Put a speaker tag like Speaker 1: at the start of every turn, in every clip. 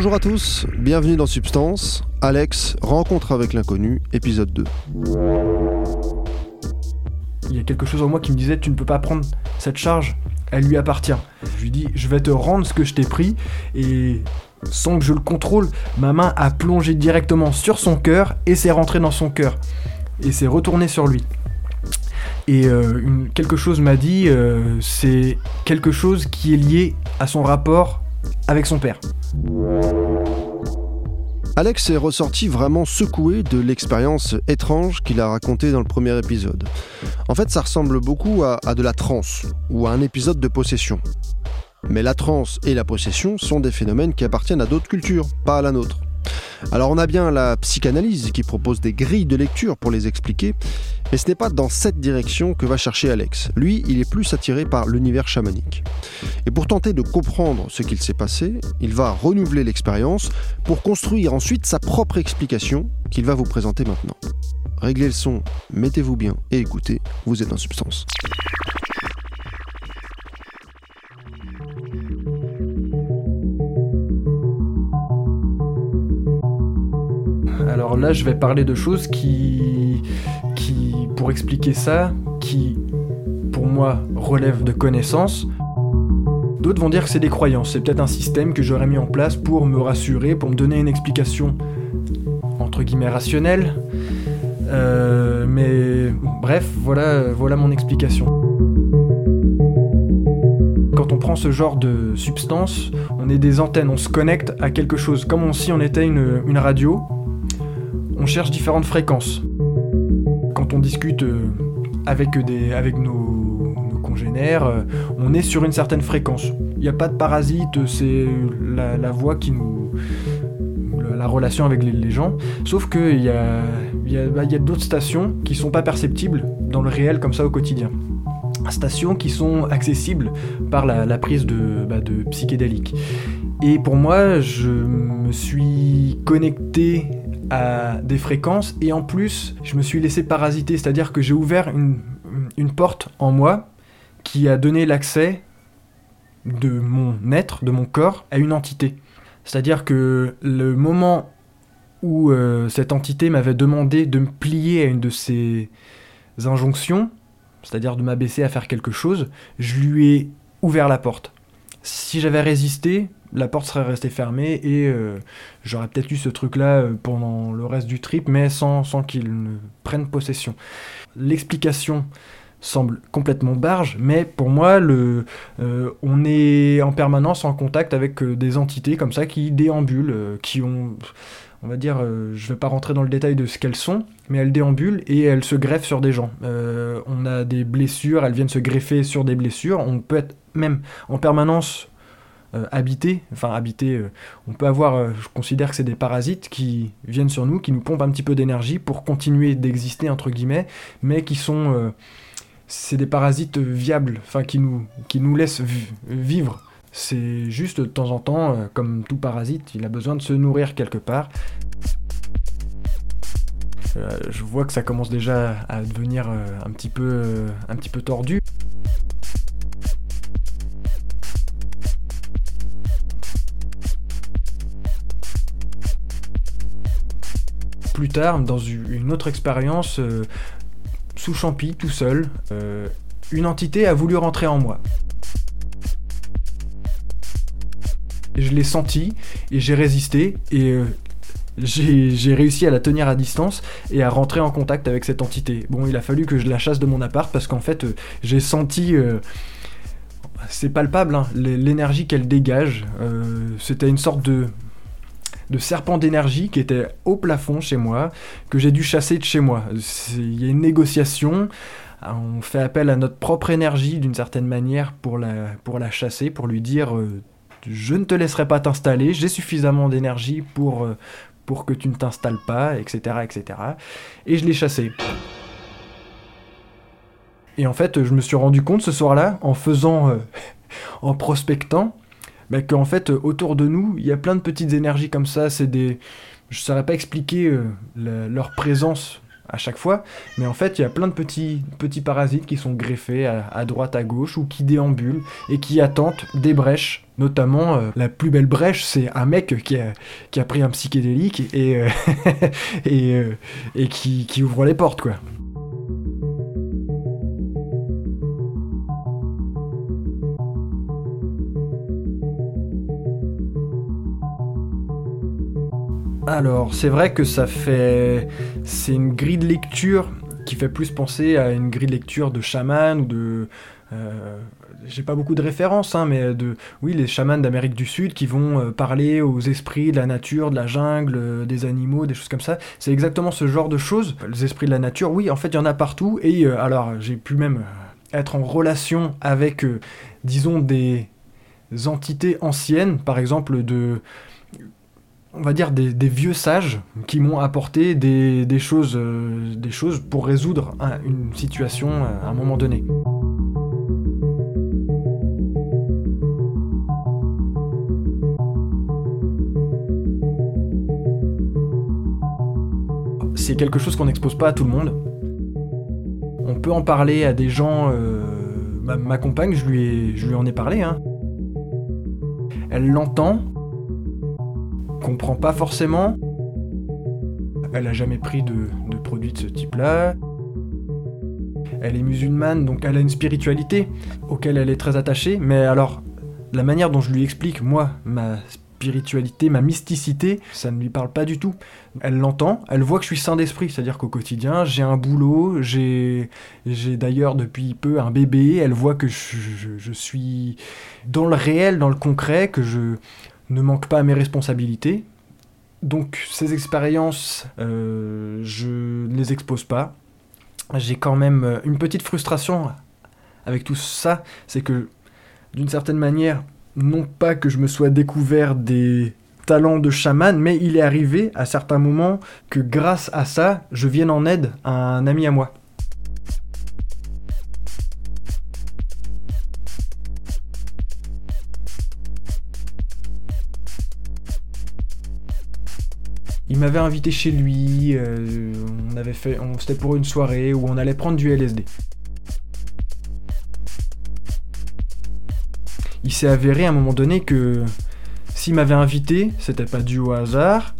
Speaker 1: Bonjour à tous, bienvenue dans Substance. Alex, rencontre avec l'inconnu, épisode 2.
Speaker 2: Il y a quelque chose en moi qui me disait tu ne peux pas prendre cette charge, elle lui appartient. Je lui dis je vais te rendre ce que je t'ai pris et sans que je le contrôle, ma main a plongé directement sur son cœur et s'est rentrée dans son cœur et s'est retournée sur lui. Et euh, quelque chose m'a dit, euh, c'est quelque chose qui est lié à son rapport avec son père.
Speaker 1: Alex est ressorti vraiment secoué de l'expérience étrange qu'il a racontée dans le premier épisode. En fait, ça ressemble beaucoup à, de la transe ou à un épisode de possession. Mais la transe et la possession sont des phénomènes qui appartiennent à d'autres cultures, pas à la nôtre. Alors on a bien la psychanalyse qui propose des grilles de lecture pour les expliquer, mais ce n'est pas dans cette direction que va chercher Alex. Lui, il est plus attiré par l'univers chamanique. Et pour tenter de comprendre ce qu'il s'est passé, il va renouveler l'expérience pour construire ensuite sa propre explication qu'il va vous présenter maintenant. Réglez le son, mettez-vous bien et écoutez, vous êtes en substance.
Speaker 2: Là, je vais parler de choses qui, qui, pour expliquer ça, qui, pour moi, relèvent de connaissances. D'autres vont dire que c'est des croyances, c'est peut-être un système que j'aurais mis en place pour me rassurer, pour me donner une explication, entre guillemets, rationnelle. Euh, mais bref, voilà, voilà mon explication. Quand on prend ce genre de substance, on est des antennes, on se connecte à quelque chose, comme si on était une radio, on cherche différentes fréquences. Quand on discute euh, avec, des, avec nos, congénères, euh, on est sur une certaine fréquence. Il n'y a pas de parasite, c'est la, voix qui nous. la relation avec les, gens. Sauf qu'il y a, y a, bah, a d'autres stations qui sont pas perceptibles dans le réel comme ça au quotidien stations qui sont accessibles par la, prise de, bah, de psychédéliques. Et pour moi, je me suis connecté des fréquences et en plus je me suis laissé parasiter, c'est-à-dire que j'ai ouvert une, une, porte en moi qui a donné l'accès de mon être, de mon corps, à une entité. C'est-à-dire que le moment où euh, cette entité m'avait demandé de me plier à une de ses injonctions, c'est-à-dire de m'abaisser à faire quelque chose, je lui ai ouvert la porte. Si j'avais résisté, la porte serait restée fermée et euh, j'aurais peut-être eu ce truc-là euh, pendant le reste du trip, mais sans, sans qu'il ne prenne possession. L'explication semble complètement barge, mais pour moi, le, euh, on est en permanence en contact avec des entités comme ça qui déambulent, qui ont, on va dire, je vais pas rentrer dans le détail de ce qu'elles sont, mais elles déambulent et elles se greffent sur des gens. on a des blessures, elles viennent se greffer sur des blessures, on peut être même en permanence euh, habiter, enfin habiter, euh, on peut avoir, euh, je considère que c'est des parasites qui viennent sur nous, qui nous pompent un petit peu d'énergie pour continuer d'exister entre guillemets, mais qui sont, c'est des parasites viables, enfin qui nous, qui nous laissent vivre. C'est juste de temps en temps, comme tout parasite, il a besoin de se nourrir quelque part. je vois que ça commence déjà à devenir un petit peu, un petit peu tordu. Dans une autre expérience, euh, sous champi, tout seul, euh, une entité a voulu rentrer en moi. Je l'ai senti et j'ai résisté et euh, j'ai réussi à la tenir à distance et à rentrer en contact avec cette entité. Bon, il a fallu que je la chasse de mon appart parce qu'en fait, j'ai senti c'est palpable, hein, l'énergie qu'elle dégage. C'était une sorte de de serpents d'énergie qui était au plafond chez moi, que j'ai dû chasser de chez moi. Il y a une négociation, on fait appel à notre propre énergie d'une certaine manière pour la, pour la chasser, pour lui dire euh, je ne te laisserai pas t'installer, j'ai suffisamment d'énergie pour, euh, pour que tu ne t'installes pas, etc. etc. Et je l'ai chassé. Et en fait, je me suis rendu compte ce soir-là, en faisant, euh, en prospectant, bah, qu'en fait, euh, autour de nous, il y a plein de petites énergies comme ça. C'est des. Je ne saurais pas expliquer euh, leur présence à chaque fois, mais en fait il y a plein de petits, petits parasites qui sont greffés à, droite, à gauche, ou qui déambulent et qui attendent des brèches. Notamment, euh, la plus belle brèche, c'est un mec qui a, qui a pris un psychédélique et, qui ouvre les portes, quoi. Alors, c'est vrai que ça fait. C'est une grille de lecture qui fait plus penser à une grille de lecture de chaman ou de. Euh, j'ai pas beaucoup de références, hein, mais de. Oui, les chamans d'Amérique du Sud qui vont euh, parler aux esprits de la nature, de la jungle, euh, des animaux, des choses comme ça. C'est exactement ce genre de choses. Les esprits de la nature, oui, en fait, il y en a partout. Et alors, j'ai pu même être en relation avec, disons, des entités anciennes, par exemple, de on va dire, des, vieux sages qui m'ont apporté des, choses, euh, des choses pour résoudre une situation à un moment donné. C'est quelque chose qu'on n'expose pas à tout le monde. On peut en parler à des gens. Euh, ma, compagne, je lui, je lui en ai parlé. Hein. Elle l'entend, comprend pas forcément. Elle a jamais pris de, produits de ce type-là. Elle est musulmane, donc elle a une spiritualité auquel elle est très attachée. Mais alors, la manière dont je lui explique, moi, ma spiritualité, ma mysticité, ça ne lui parle pas du tout. Elle l'entend, elle voit que je suis saint d'esprit, c'est-à-dire qu'au quotidien, j'ai un boulot, j'ai, d'ailleurs depuis peu un bébé, elle voit que je, suis dans le réel, dans le concret, que je, ne manque pas à mes responsabilités. Donc ces expériences, euh, je ne les expose pas. J'ai quand même euh, une petite frustration avec tout ça, c'est que d'une certaine manière, non pas que je me sois découvert des talents de chaman, mais il est arrivé à certains moments que grâce à ça, je vienne en aide à un ami à moi. M'avait invité chez lui, euh, on avait fait, on, c'était pour une soirée où on allait prendre du LSD. Il s'est avéré à un moment donné que s'il m'avait invité, c'était pas dû au hasard.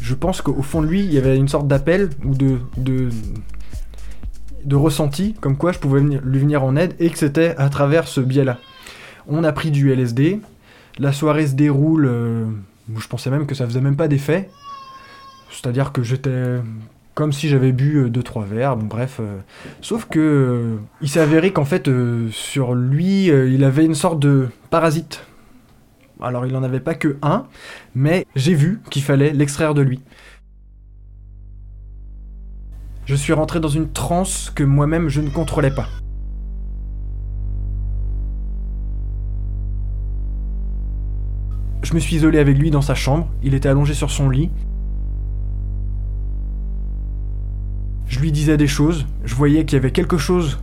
Speaker 2: Je pense qu'au fond de lui, il y avait une sorte d'appel ou de, de, ressenti, comme quoi je pouvais lui venir en aide et que c'était à travers ce biais-là. On a pris du LSD, la soirée se déroule. Euh, je pensais même que ça faisait même pas d'effet. C'est-à-dire que j'étais comme si j'avais bu 2-3 euh, verres, bref. Euh. sauf que euh, il s'est avéré qu'en fait, sur lui, il avait une sorte de parasite. Alors il n'en avait pas que un, mais j'ai vu qu'il fallait l'extraire de lui. Je suis rentré dans une transe que moi-même je ne contrôlais pas. Je me suis isolé avec lui dans sa chambre, il était allongé sur son lit. Je lui disais des choses, je voyais qu'il y avait quelque chose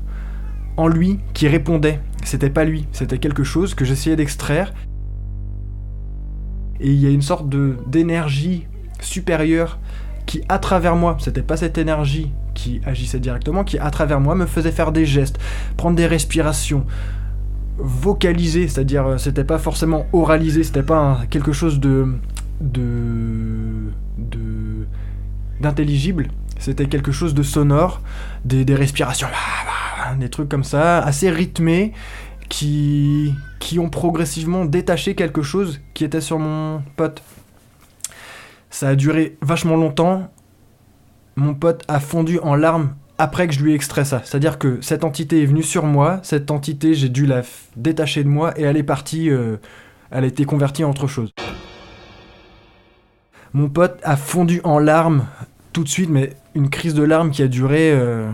Speaker 2: en lui qui répondait. C'était pas lui, c'était quelque chose que j'essayais d'extraire. Et il y a une sorte de d'énergie supérieure qui à travers moi, c'était pas cette énergie qui agissait directement, qui à travers moi me faisait faire des gestes, prendre des respirations, vocalisé, c'est-à-dire euh, c'était pas forcément oralisé, c'était pas quelque chose de d'intelligible, c'était quelque chose de sonore, des, des respirations, des trucs comme ça, assez rythmés, qui qui ont progressivement détaché quelque chose qui était sur mon pote. Ça a duré vachement longtemps. Mon pote a fondu en larmes après que je lui ai extrait ça. C'est-à-dire que cette entité est venue sur moi, cette entité, j'ai dû la détacher de moi et elle est partie, euh, elle a été convertie en autre chose. Mon pote a fondu en larmes tout de suite, mais une crise de larmes qui a duré euh,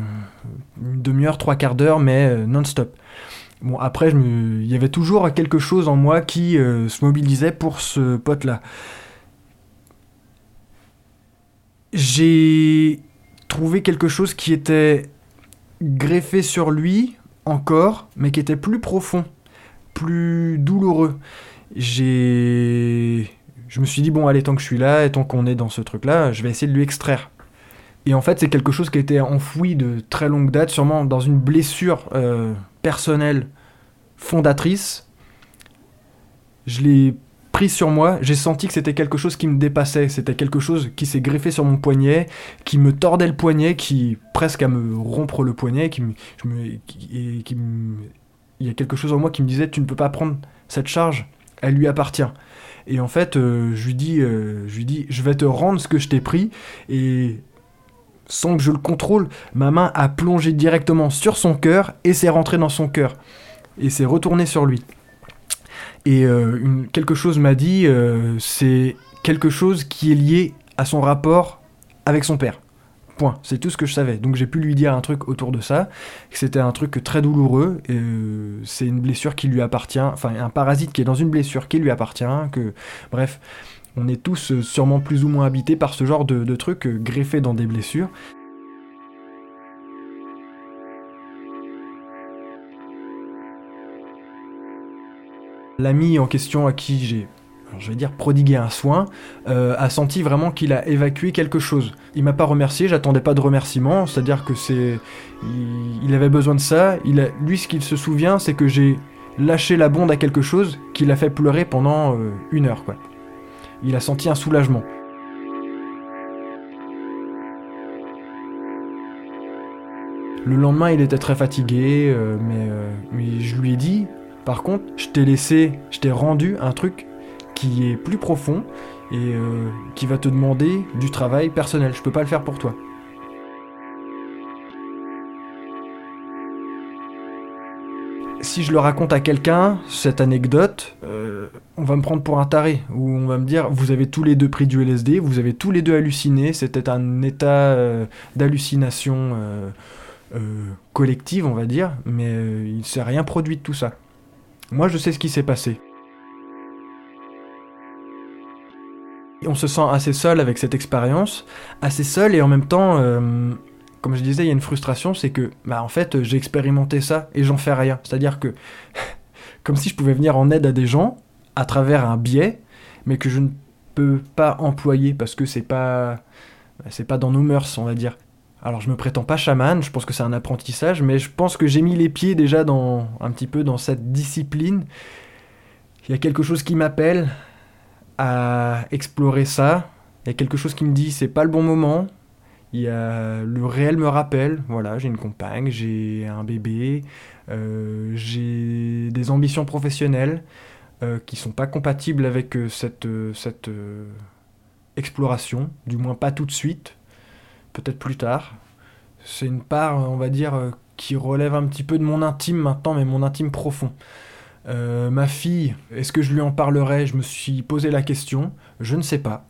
Speaker 2: une demi-heure, trois quarts d'heure, mais euh, non-stop. Bon, après, il y avait toujours quelque chose en moi qui se mobilisait pour ce pote-là. J'ai trouver quelque chose qui était greffé sur lui encore, mais qui était plus profond, plus douloureux. J'ai. Je me suis dit, bon, allez, tant que je suis là, et tant qu'on est dans ce truc-là, je vais essayer de lui extraire. Et en fait, c'est quelque chose qui été enfoui de très longue date, sûrement dans une blessure euh, personnelle fondatrice. Je l'ai sur moi, j'ai senti que c'était quelque chose qui me dépassait, c'était quelque chose qui s'est greffé sur mon poignet, qui me tordait le poignet, qui presque à me rompre le poignet, qui, me, qui, qui il y a quelque chose en moi qui me disait tu ne peux pas prendre cette charge, elle lui appartient. Et en fait, euh, je lui dis, euh, je lui dis, je vais te rendre ce que je t'ai pris et sans que je le contrôle, ma main a plongé directement sur son cœur et s'est rentrée dans son cœur et s'est retournée sur lui. Et euh, quelque chose m'a dit, euh, c'est quelque chose qui est lié à son rapport avec son père. Point. C'est tout ce que je savais. Donc j'ai pu lui dire un truc autour de ça, c'était un truc très douloureux, euh, c'est une blessure qui lui appartient, enfin un parasite qui est dans une blessure qui lui appartient, que bref, on est tous sûrement plus ou moins habités par ce genre de, de trucs dans des blessures. L'ami en question à qui j'ai, je vais dire, prodigué un soin, euh, a senti vraiment qu'il a évacué quelque chose. Il m'a pas remercié, j'attendais pas de remerciement, c'est-à-dire que c'est, il, avait besoin de ça. Il a, lui, ce qu'il se souvient, c'est que j'ai lâché la bonde à quelque chose qui l'a fait pleurer pendant euh, une heure. Il a senti un soulagement. Le lendemain, il était très fatigué, euh, mais je lui ai dit, par contre, je t'ai laissé, je t'ai rendu un truc qui est plus profond et euh, qui va te demander du travail personnel. Je peux pas le faire pour toi. Si je le raconte à quelqu'un, cette anecdote, euh, on va me prendre pour un taré, ou on va me dire, vous avez tous les deux pris du LSD, vous avez tous les deux halluciné, c'était un état euh, d'hallucination collective, on va dire, mais il ne s'est rien produit de tout ça. Moi, je sais ce qui s'est passé. On se sent assez seul avec cette expérience, assez seul et en même temps, euh, comme je disais, il y a une frustration, c'est que, bah en fait, j'ai expérimenté ça et j'en fais rien. C'est-à-dire que, comme si je pouvais venir en aide à des gens à travers un biais, mais que je ne peux pas employer parce que c'est pas, c'est pas dans nos mœurs, on va dire. Alors je me prétends pas chaman, je pense que c'est un apprentissage, mais je pense que j'ai mis les pieds déjà dans un petit peu dans cette discipline. Il y a quelque chose qui m'appelle à explorer ça. Il y a quelque chose qui me dit c'est pas le bon moment. Il y a le réel me rappelle, voilà, j'ai une compagne, j'ai un bébé, euh, j'ai des ambitions professionnelles euh, qui sont pas compatibles avec euh, cette, euh, cette exploration, du moins pas tout de suite peut-être plus tard. C'est une part, on va dire, euh, qui relève un petit peu de mon intime maintenant, mais mon intime profond. Euh, ma fille, est-ce que je lui en parlerai? Je me suis posé la question, je ne sais pas.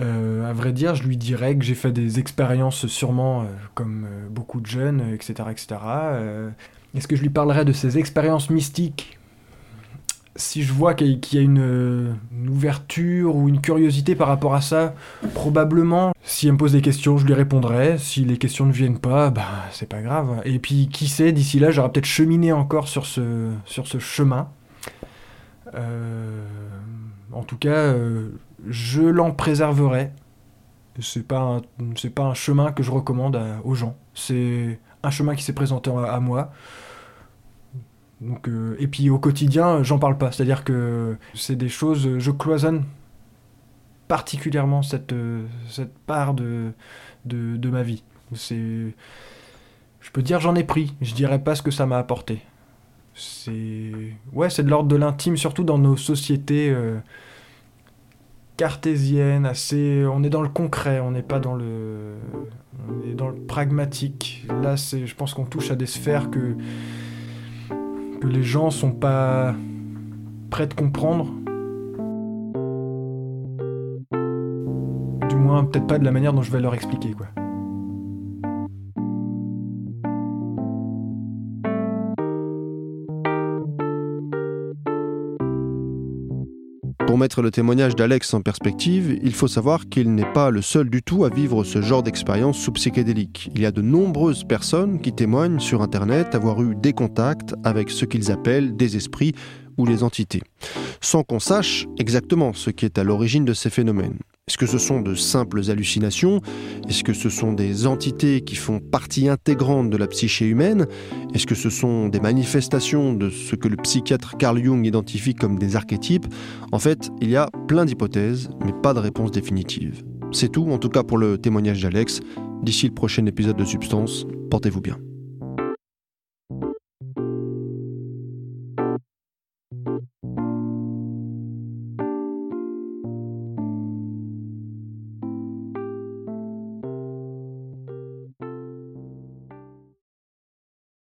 Speaker 2: Euh, à vrai dire, je lui dirais que j'ai fait des expériences sûrement euh, comme euh, beaucoup de jeunes, euh, etc. etc. Euh, est-ce que je lui parlerai de ces expériences mystiques? Si je vois qu'il y a- une, ouverture ou une curiosité par rapport à ça, probablement, si elle me pose des questions, je lui répondrai. Si les questions ne viennent pas, bah c'est pas grave. Et puis qui sait, d'ici là, j'aurai peut-être cheminé encore sur ce, chemin. Euh, en tout cas, euh, je l'en préserverai. C'est pas un, pas un chemin que je recommande aux gens. C'est un chemin qui s'est présenté à moi. Euh, et puis au quotidien, j'en parle pas. C'est-à-dire que c'est des choses, je cloisonne particulièrement cette, euh, cette part de, de, de ma vie. C'est, je peux dire j'en ai pris. Je dirais pas ce que ça m'a apporté. C'est, ouais, c'est de l'ordre de l'intime, surtout dans nos sociétés euh, cartésiennes. Assez, on est dans le concret, on n'est pas dans le, on est dans le pragmatique. Là, c'est, je pense qu'on touche à des sphères que que les gens sont pas prêts de comprendre. Du moins, peut-être pas de la manière dont je vais leur expliquer, quoi.
Speaker 1: Pour mettre le témoignage d'Alex en perspective, il faut savoir qu'il n'est pas le seul du tout à vivre ce genre d'expérience sous psychédélique. Il y a de nombreuses personnes qui témoignent sur Internet avoir eu des contacts avec ce qu'ils appellent des esprits ou les entités, sans qu'on sache exactement ce qui est à l'origine de ces phénomènes. Est-ce que ce sont de simples hallucinations? Est-ce que ce sont des entités qui font partie intégrante de la psyché humaine? Est-ce que ce sont des manifestations de ce que le psychiatre Carl Jung identifie comme des archétypes? En fait, il y a plein d'hypothèses, mais pas de réponse définitive. C'est tout, en tout cas pour le témoignage d'Alex. D'ici le prochain épisode de Substance, portez-vous bien.